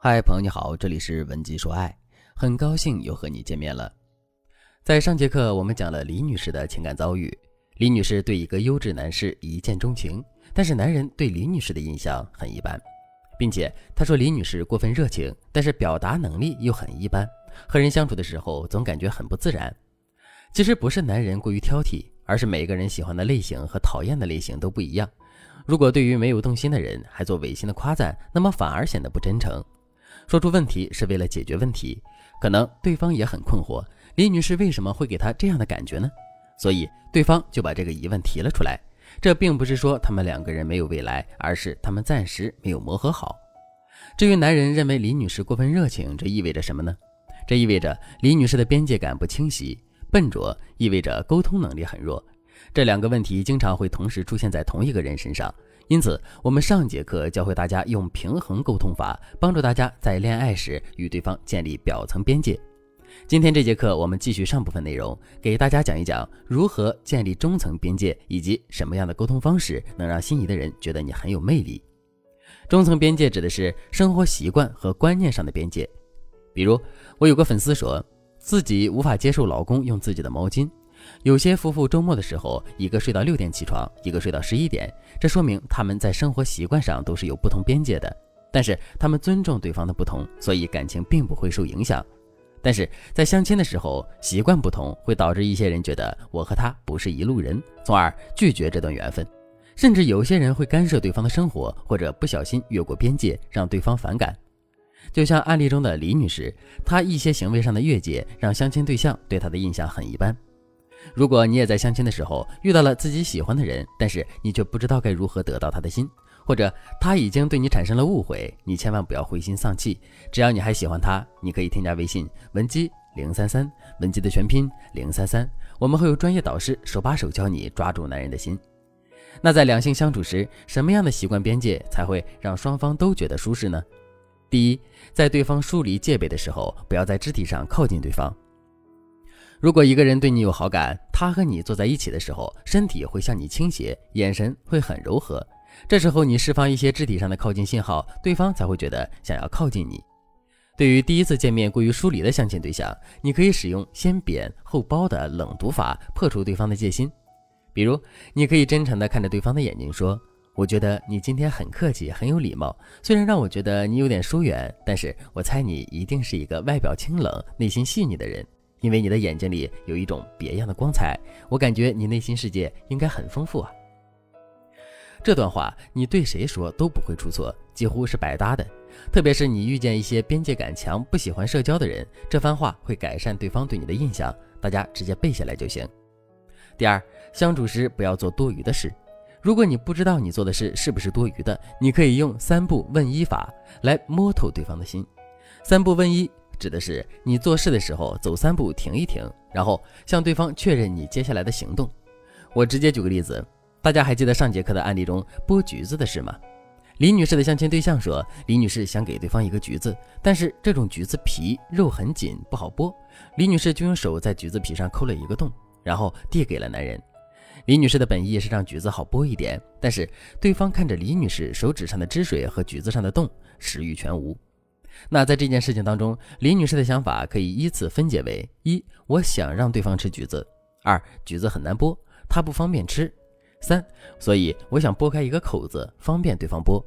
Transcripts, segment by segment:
嗨，朋友你好，这里是文姬说爱，很高兴又和你见面了。在上节课我们讲了李女士的情感遭遇，李女士对一个优质男士一见钟情，但是男人对李女士的印象很一般，并且她说李女士过分热情，但是表达能力又很一般，和人相处的时候总感觉很不自然。其实不是男人过于挑剔，而是每个人喜欢的类型和讨厌的类型都不一样。如果对于没有动心的人还做违心的夸赞，那么反而显得不真诚。说出问题是为了解决问题，可能对方也很困惑，李女士为什么会给他这样的感觉呢？所以对方就把这个疑问提了出来。这并不是说他们两个人没有未来，而是他们暂时没有磨合好。至于男人认为李女士过分热情，这意味着什么呢？这意味着李女士的边界感不清晰，笨拙意味着沟通能力很弱。这两个问题经常会同时出现在同一个人身上。因此，我们上节课教会大家用平衡沟通法，帮助大家在恋爱时与对方建立表层边界。今天这节课，我们继续上部分内容，给大家讲一讲如何建立中层边界，以及什么样的沟通方式能让心仪的人觉得你很有魅力。中层边界指的是生活习惯和观念上的边界。比如，我有个粉丝说自己无法接受老公用自己的毛巾。有些夫妇周末的时候，一个睡到六点起床，一个睡到十一点，这说明他们在生活习惯上都是有不同边界的。但是他们尊重对方的不同，所以感情并不会受影响。但是在相亲的时候，习惯不同会导致一些人觉得我和他不是一路人，从而拒绝这段缘分。甚至有些人会干涉对方的生活，或者不小心越过边界，让对方反感。就像案例中的李女士，她一些行为上的越界，让相亲对象对她的印象很一般。如果你也在相亲的时候遇到了自己喜欢的人，但是你却不知道该如何得到他的心，或者他已经对你产生了误会，你千万不要灰心丧气。只要你还喜欢他，你可以添加微信文姬零三三，文姬的全拼零三三，我们会有专业导师手把手教你抓住男人的心。那在两性相处时，什么样的习惯边界才会让双方都觉得舒适呢？第一，在对方疏离戒备的时候，不要在肢体上靠近对方。如果一个人对你有好感，他和你坐在一起的时候，身体会向你倾斜，眼神会很柔和。这时候你释放一些肢体上的靠近信号，对方才会觉得想要靠近你。对于第一次见面过于疏离的相亲对象，你可以使用先贬后褒的冷读法，破除对方的戒心。比如，你可以真诚地看着对方的眼睛说：“我觉得你今天很客气，很有礼貌。虽然让我觉得你有点疏远，但是我猜你一定是一个外表清冷、内心细腻的人。”因为你的眼睛里有一种别样的光彩，我感觉你内心世界应该很丰富啊。这段话你对谁说都不会出错，几乎是百搭的。特别是你遇见一些边界感强、不喜欢社交的人，这番话会改善对方对你的印象。大家直接背下来就行。第二，相处时不要做多余的事。如果你不知道你做的事是不是多余的，你可以用三不问一法来摸透对方的心。三不问一。指的是你做事的时候走三步停一停，然后向对方确认你接下来的行动。我直接举个例子，大家还记得上节课的案例中剥橘子的事吗？李女士的相亲对象说，李女士想给对方一个橘子，但是这种橘子皮肉很紧，不好剥。李女士就用手在橘子皮上抠了一个洞，然后递给了男人。李女士的本意是让橘子好剥一点，但是对方看着李女士手指上的汁水和橘子上的洞，食欲全无。那在这件事情当中，李女士的想法可以依次分解为：一，我想让对方吃橘子；二，橘子很难剥，她不方便吃；三，所以我想剥开一个口子，方便对方剥。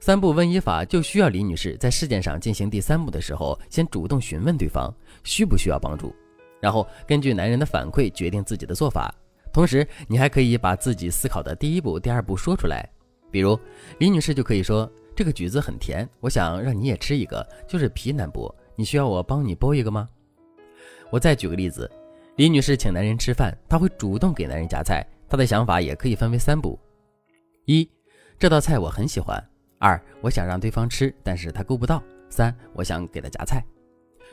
三步问一法就需要李女士在事件上进行第三步的时候，先主动询问对方需不需要帮助，然后根据男人的反馈决定自己的做法。同时，你还可以把自己思考的第一步、第二步说出来，比如李女士就可以说。这个橘子很甜，我想让你也吃一个，就是皮难剥，你需要我帮你剥一个吗？我再举个例子，李女士请男人吃饭，她会主动给男人夹菜，她的想法也可以分为三步：一，这道菜我很喜欢；二，我想让对方吃，但是他够不到；三，我想给他夹菜。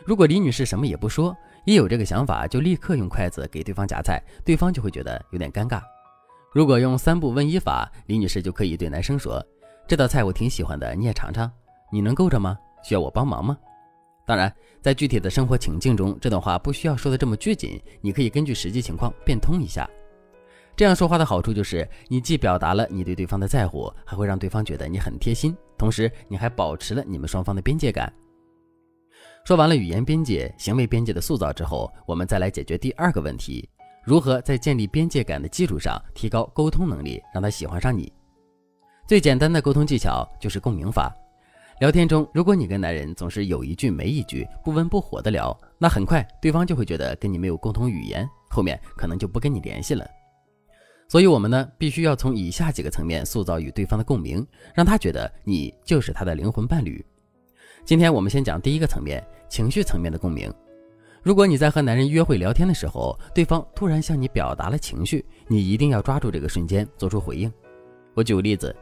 如果李女士什么也不说，一有这个想法就立刻用筷子给对方夹菜，对方就会觉得有点尴尬。如果用三步问一法，李女士就可以对男生说。这道菜我挺喜欢的，你也尝尝。你能够着吗？需要我帮忙吗？当然，在具体的生活情境中，这段话不需要说的这么拘谨，你可以根据实际情况变通一下。这样说话的好处就是，你既表达了你对对方的在乎，还会让对方觉得你很贴心，同时你还保持了你们双方的边界感。说完了语言边界、行为边界的塑造之后，我们再来解决第二个问题：如何在建立边界感的基础上提高沟通能力，让他喜欢上你？最简单的沟通技巧就是共鸣法。聊天中，如果你跟男人总是有一句没一句、不温不火的聊，那很快对方就会觉得跟你没有共同语言，后面可能就不跟你联系了。所以，我们呢必须要从以下几个层面塑造与对方的共鸣，让他觉得你就是他的灵魂伴侣。今天我们先讲第一个层面，情绪层面的共鸣。如果你在和男人约会聊天的时候，对方突然向你表达了情绪，你一定要抓住这个瞬间做出回应。我举个例子，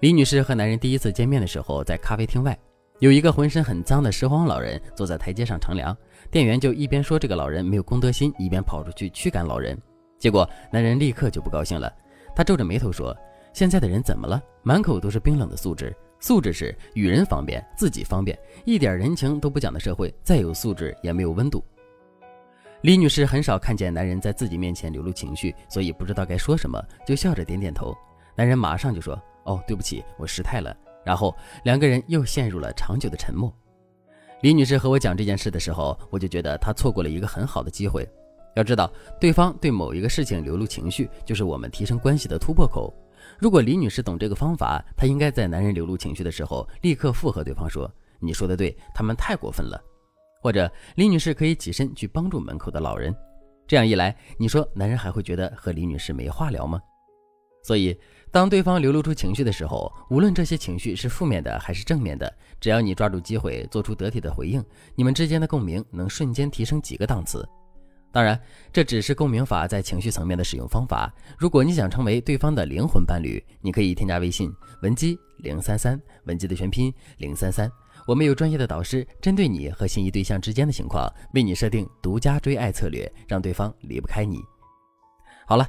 李女士和男人第一次见面的时候，在咖啡厅外，有一个浑身很脏的拾荒老人坐在台阶上乘凉，店员就一边说这个老人没有公德心，一边跑出去驱赶老人。结果男人立刻就不高兴了，他皱着眉头说：“现在的人怎么了？满口都是冰冷的素质。”素质是与人方便，自己方便，一点人情都不讲的社会，再有素质也没有温度。李女士很少看见男人在自己面前流露情绪，所以不知道该说什么，就笑着点点头。男人马上就说：“哦，对不起，我失态了。”然后两个人又陷入了长久的沉默。李女士和我讲这件事的时候，我就觉得她错过了一个很好的机会。要知道，对方对某一个事情流露情绪，就是我们提升关系的突破口。如果李女士懂这个方法，她应该在男人流露情绪的时候，立刻附和对方说：“你说的对，他们太过分了。”或者李女士可以起身去帮助门口的老人。这样一来，你说男人还会觉得和李女士没话聊吗？所以，当对方流露出情绪的时候，无论这些情绪是负面的还是正面的，只要你抓住机会做出得体的回应，你们之间的共鸣能瞬间提升几个档次。当然，这只是共鸣法在情绪层面的使用方法。如果你想成为对方的灵魂伴侣，你可以添加微信文姬零三三，文姬的全拼零三三。我们有专业的导师，针对你和心仪对象之间的情况，为你设定独家追爱策略，让对方离不开你。好了，